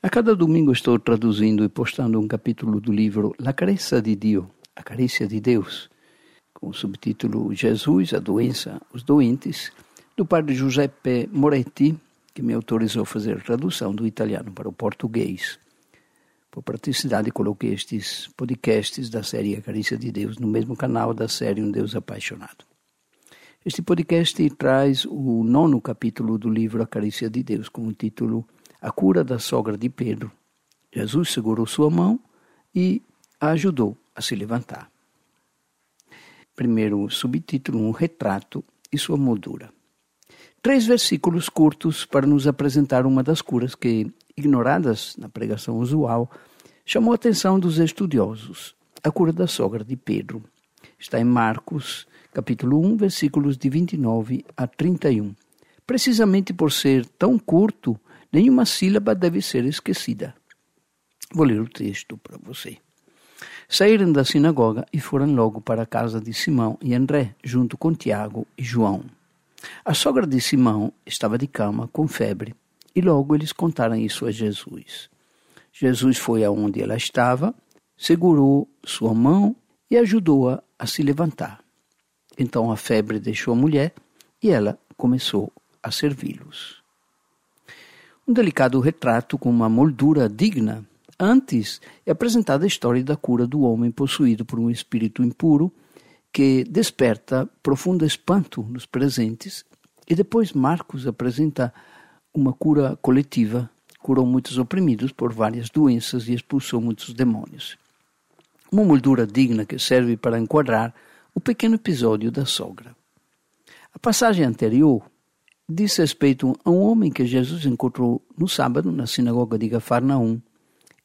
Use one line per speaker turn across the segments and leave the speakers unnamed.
A cada domingo estou traduzindo e postando um capítulo do livro La Carezza di Dio, A Carícia de Deus, com o subtítulo Jesus, a doença, os doentes, do padre Giuseppe Moretti, que me autorizou a fazer a tradução do italiano para o português. Por praticidade, coloquei estes podcasts da série A Carícia de Deus no mesmo canal da série Um Deus Apaixonado. Este podcast traz o nono capítulo do livro A Carícia de Deus, com o título A Cura da Sogra de Pedro. Jesus segurou sua mão e a ajudou a se levantar. Primeiro subtítulo, um retrato e sua moldura. Três versículos curtos para nos apresentar uma das curas que, ignoradas na pregação usual, chamou a atenção dos estudiosos, a cura da sogra de Pedro. Está em Marcos, capítulo 1, versículos de 29 a 31. Precisamente por ser tão curto, nenhuma sílaba deve ser esquecida. Vou ler o texto para você. Saíram da sinagoga e foram logo para a casa de Simão e André, junto com Tiago e João. A sogra de Simão estava de cama com febre e logo eles contaram isso a Jesus. Jesus foi aonde ela estava, segurou sua mão e ajudou-a a se levantar. Então a febre deixou a mulher e ela começou a servi-los. Um delicado retrato com uma moldura digna. Antes é apresentada a história da cura do homem possuído por um espírito impuro que desperta profundo espanto nos presentes, e depois Marcos apresenta uma cura coletiva, curou muitos oprimidos por várias doenças e expulsou muitos demônios. Uma moldura digna que serve para enquadrar o pequeno episódio da sogra. A passagem anterior diz respeito a um homem que Jesus encontrou no sábado na sinagoga de Gafarnaum.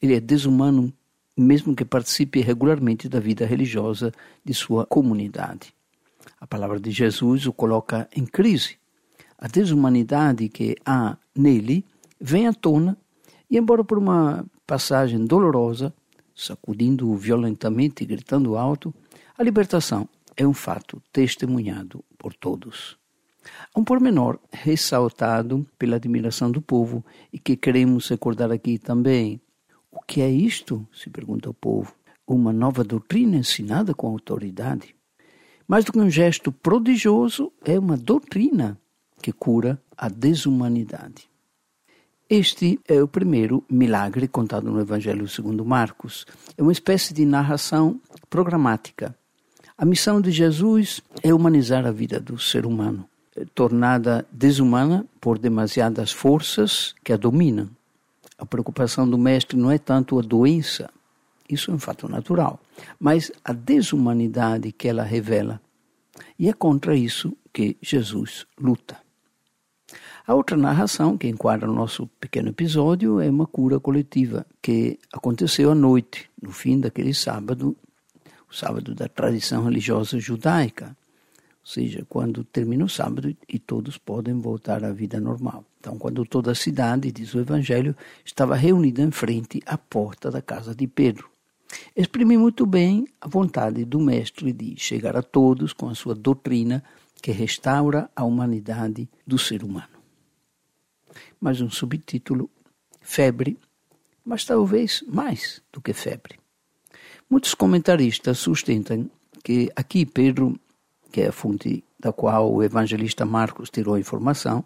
Ele é desumano mesmo que participe regularmente da vida religiosa de sua comunidade. A palavra de Jesus o coloca em crise. A desumanidade que há nele vem à tona e, embora por uma passagem dolorosa, sacudindo-o violentamente e gritando alto, a libertação é um fato testemunhado por todos. Um pormenor ressaltado pela admiração do povo e que queremos recordar aqui também. O que é isto? se pergunta o povo. Uma nova doutrina ensinada com autoridade. Mais do que um gesto prodigioso, é uma doutrina que cura a desumanidade. Este é o primeiro milagre contado no Evangelho segundo Marcos. É uma espécie de narração programática. A missão de Jesus é humanizar a vida do ser humano, tornada desumana por demasiadas forças que a dominam. A preocupação do mestre não é tanto a doença, isso é um fato natural, mas a desumanidade que ela revela. E é contra isso que Jesus luta. A outra narração que enquadra o nosso pequeno episódio é uma cura coletiva que aconteceu à noite, no fim daquele sábado, o sábado da tradição religiosa judaica, ou seja, quando termina o sábado e todos podem voltar à vida normal. Então, quando toda a cidade, diz o Evangelho, estava reunida em frente à porta da casa de Pedro. Exprime muito bem a vontade do Mestre de chegar a todos com a sua doutrina que restaura a humanidade do ser humano. Mais um subtítulo: Febre, mas talvez mais do que febre. Muitos comentaristas sustentam que aqui Pedro que é a fonte da qual o evangelista Marcos tirou a informação,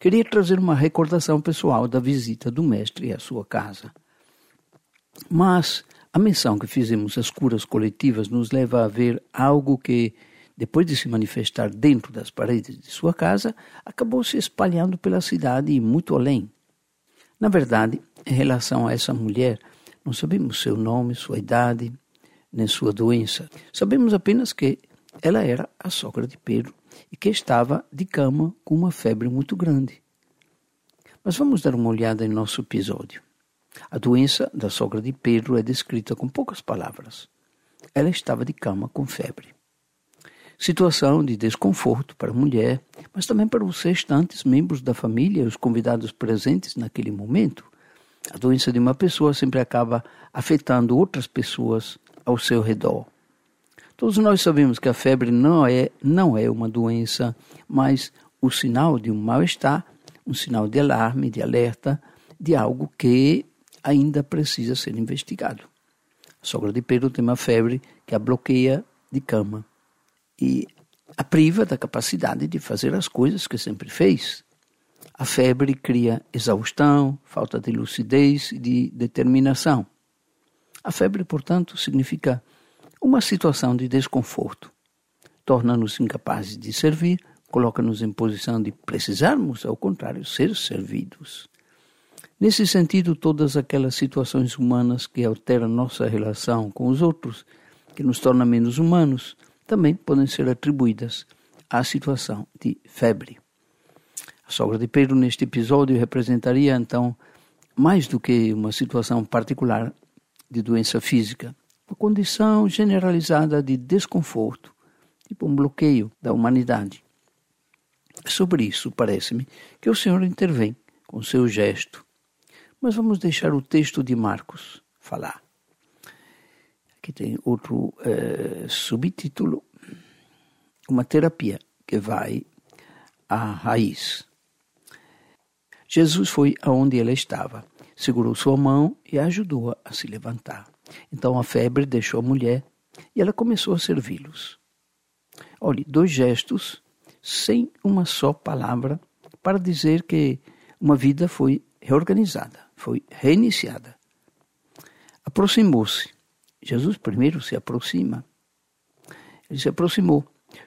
queria trazer uma recordação pessoal da visita do mestre à sua casa. Mas a menção que fizemos às curas coletivas nos leva a ver algo que, depois de se manifestar dentro das paredes de sua casa, acabou se espalhando pela cidade e muito além. Na verdade, em relação a essa mulher, não sabemos seu nome, sua idade, nem sua doença. Sabemos apenas que ela era a sogra de Pedro e que estava de cama com uma febre muito grande. Mas vamos dar uma olhada em nosso episódio. A doença da sogra de Pedro é descrita com poucas palavras. Ela estava de cama com febre. Situação de desconforto para a mulher, mas também para os restantes membros da família e os convidados presentes naquele momento. A doença de uma pessoa sempre acaba afetando outras pessoas ao seu redor. Todos nós sabemos que a febre não é, não é uma doença, mas o sinal de um mal-estar, um sinal de alarme, de alerta, de algo que ainda precisa ser investigado. A sogra de Pedro tem uma febre que a bloqueia de cama e a priva da capacidade de fazer as coisas que sempre fez. A febre cria exaustão, falta de lucidez e de determinação. A febre, portanto, significa uma situação de desconforto. Torna-nos incapazes de servir, coloca-nos em posição de precisarmos, ao contrário, ser servidos. Nesse sentido, todas aquelas situações humanas que alteram nossa relação com os outros, que nos tornam menos humanos, também podem ser atribuídas à situação de febre. A sogra de Pedro, neste episódio, representaria então mais do que uma situação particular de doença física, uma condição generalizada de desconforto, tipo um bloqueio da humanidade. Sobre isso, parece-me que o Senhor intervém com seu gesto. Mas vamos deixar o texto de Marcos falar. Aqui tem outro eh, subtítulo: Uma terapia que vai à raiz. Jesus foi aonde ela estava, segurou sua mão e a ajudou a se levantar. Então a febre deixou a mulher e ela começou a servi-los. Olhe, dois gestos, sem uma só palavra, para dizer que uma vida foi reorganizada, foi reiniciada. Aproximou-se. Jesus primeiro se aproxima. Ele se aproximou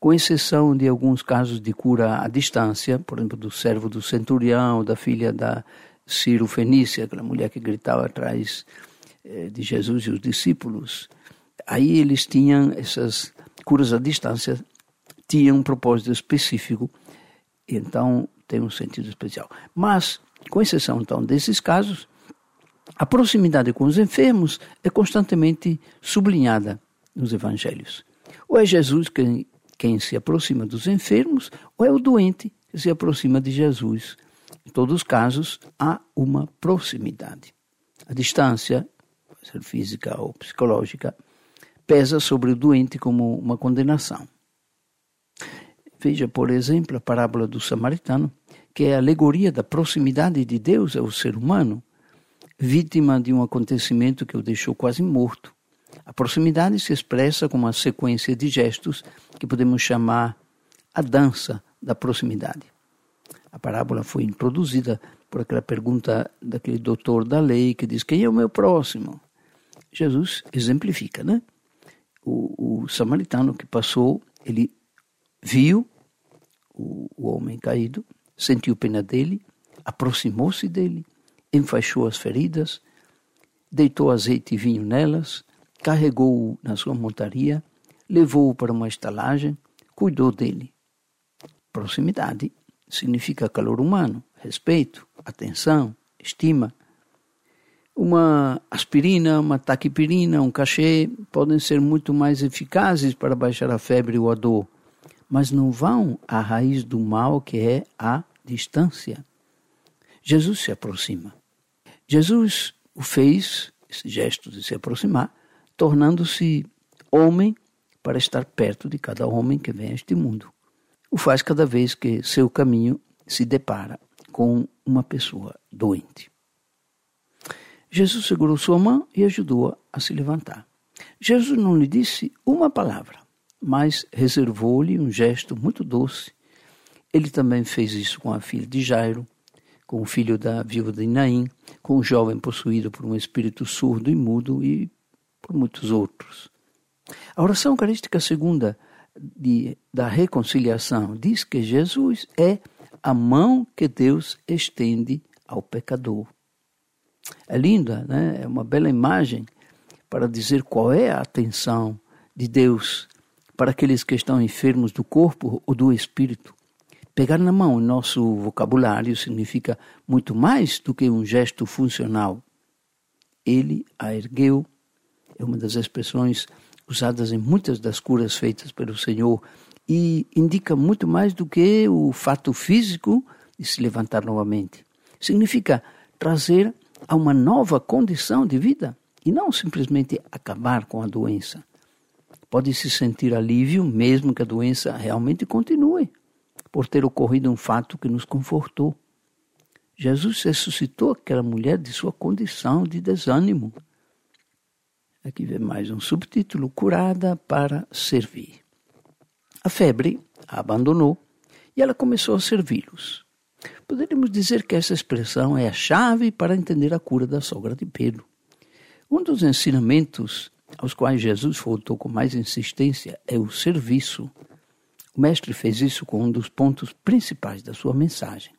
com exceção de alguns casos de cura à distância, por exemplo, do servo do centurião, da filha da Ciro Fenícia, aquela mulher que gritava atrás de Jesus e os discípulos. Aí eles tinham essas curas à distância, tinham um propósito específico, então tem um sentido especial. Mas, com exceção então desses casos, a proximidade com os enfermos é constantemente sublinhada nos evangelhos. Ou é Jesus quem quem se aproxima dos enfermos ou é o doente que se aproxima de Jesus. Em todos os casos, há uma proximidade. A distância, ser física ou psicológica, pesa sobre o doente como uma condenação. Veja, por exemplo, a parábola do samaritano, que é a alegoria da proximidade de Deus ao ser humano, vítima de um acontecimento que o deixou quase morto. A proximidade se expressa como uma sequência de gestos que podemos chamar a dança da proximidade. A parábola foi introduzida por aquela pergunta daquele doutor da lei que diz: Quem é o meu próximo? Jesus exemplifica, né? O, o samaritano que passou, ele viu o, o homem caído, sentiu pena dele, aproximou-se dele, enfaixou as feridas, deitou azeite e vinho nelas, carregou-o na sua montaria, levou-o para uma estalagem, cuidou dele. Proximidade significa calor humano, respeito, atenção, estima. Uma aspirina, uma taquipirina, um cachê podem ser muito mais eficazes para baixar a febre ou a dor, mas não vão à raiz do mal que é a distância. Jesus se aproxima. Jesus o fez, esse gesto de se aproximar, tornando-se homem para estar perto de cada homem que vem a este mundo. O faz cada vez que seu caminho se depara com uma pessoa doente. Jesus segurou sua mão e ajudou-a a se levantar. Jesus não lhe disse uma palavra, mas reservou-lhe um gesto muito doce. Ele também fez isso com a filha de Jairo, com o filho da viúva de Naim, com o jovem possuído por um espírito surdo e mudo e por muitos outros. A oração eucarística segunda de, da reconciliação diz que Jesus é a mão que Deus estende ao pecador. É linda, né? é uma bela imagem para dizer qual é a atenção de Deus para aqueles que estão enfermos do corpo ou do espírito. Pegar na mão, nosso vocabulário, significa muito mais do que um gesto funcional. Ele a ergueu é uma das expressões usadas em muitas das curas feitas pelo Senhor e indica muito mais do que o fato físico de se levantar novamente. Significa trazer a uma nova condição de vida e não simplesmente acabar com a doença. Pode-se sentir alívio mesmo que a doença realmente continue, por ter ocorrido um fato que nos confortou. Jesus ressuscitou aquela mulher de sua condição de desânimo. Aqui vem mais um subtítulo: Curada para servir. A febre a abandonou e ela começou a servi-los. Poderíamos dizer que essa expressão é a chave para entender a cura da sogra de Pedro. Um dos ensinamentos aos quais Jesus voltou com mais insistência é o serviço. O mestre fez isso com um dos pontos principais da sua mensagem.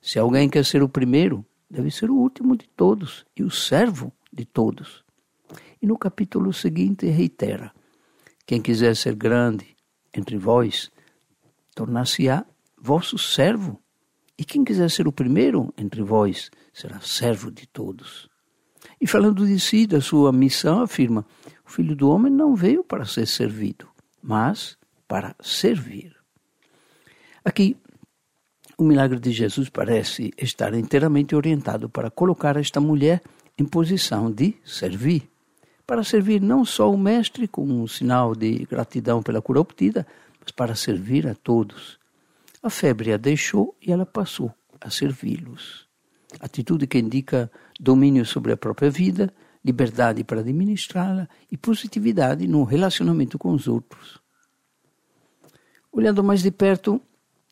Se alguém quer ser o primeiro, deve ser o último de todos e o servo de todos. E no capítulo seguinte reitera: Quem quiser ser grande entre vós, tornar-se-á vosso servo. E quem quiser ser o primeiro entre vós, será servo de todos. E falando de si, da sua missão, afirma: O filho do homem não veio para ser servido, mas para servir. Aqui, o milagre de Jesus parece estar inteiramente orientado para colocar esta mulher em posição de servir. Para servir não só o Mestre, como um sinal de gratidão pela cura obtida, mas para servir a todos. A febre a deixou e ela passou a servi-los. Atitude que indica domínio sobre a própria vida, liberdade para administrá-la e positividade no relacionamento com os outros. Olhando mais de perto,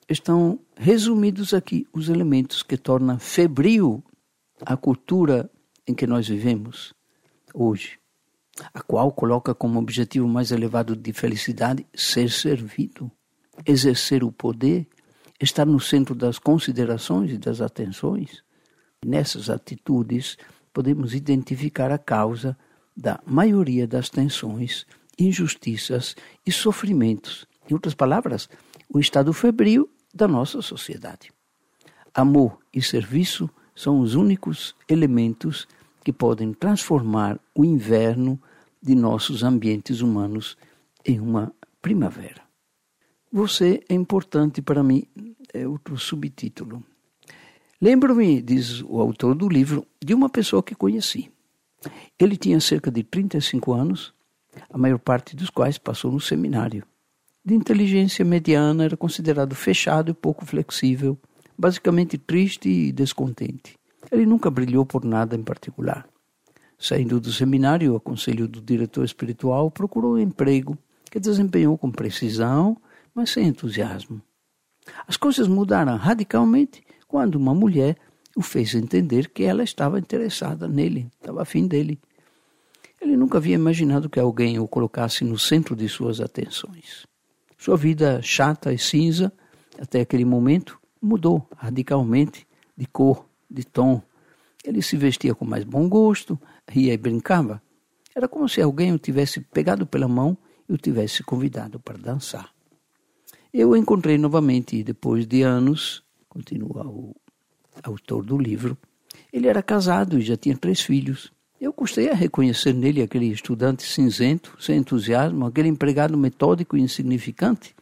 estão resumidos aqui os elementos que tornam febril a cultura em que nós vivemos hoje, a qual coloca como objetivo mais elevado de felicidade ser servido, exercer o poder, estar no centro das considerações e das atenções. Nessas atitudes, podemos identificar a causa da maioria das tensões, injustiças e sofrimentos. Em outras palavras, o estado febril da nossa sociedade. Amor e serviço são os únicos elementos que podem transformar o inverno de nossos ambientes humanos em uma primavera. Você é importante para mim, é outro subtítulo. Lembro-me, diz o autor do livro, de uma pessoa que conheci. Ele tinha cerca de 35 anos, a maior parte dos quais passou no seminário de inteligência mediana, era considerado fechado e pouco flexível, basicamente triste e descontente. Ele nunca brilhou por nada em particular. Saindo do seminário, a conselho do diretor espiritual, procurou um emprego que desempenhou com precisão, mas sem entusiasmo. As coisas mudaram radicalmente quando uma mulher o fez entender que ela estava interessada nele, estava afim dele. Ele nunca havia imaginado que alguém o colocasse no centro de suas atenções. Sua vida chata e cinza, até aquele momento, mudou radicalmente de cor, de tom. Ele se vestia com mais bom gosto, ria e brincava. Era como se alguém o tivesse pegado pela mão e o tivesse convidado para dançar. Eu encontrei novamente depois de anos, continua o autor do livro. Ele era casado e já tinha três filhos. Eu custei a reconhecer nele aquele estudante cinzento, sem entusiasmo, aquele empregado metódico e insignificante.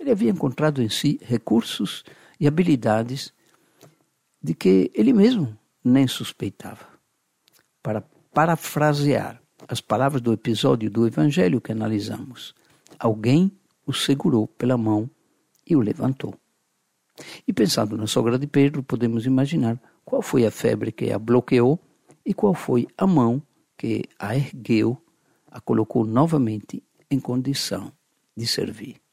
Ele havia encontrado em si recursos e habilidades de que ele mesmo nem suspeitava. Para parafrasear as palavras do episódio do Evangelho que analisamos, alguém o segurou pela mão e o levantou. E pensando na sogra de Pedro, podemos imaginar qual foi a febre que a bloqueou e qual foi a mão que a ergueu, a colocou novamente em condição de servir.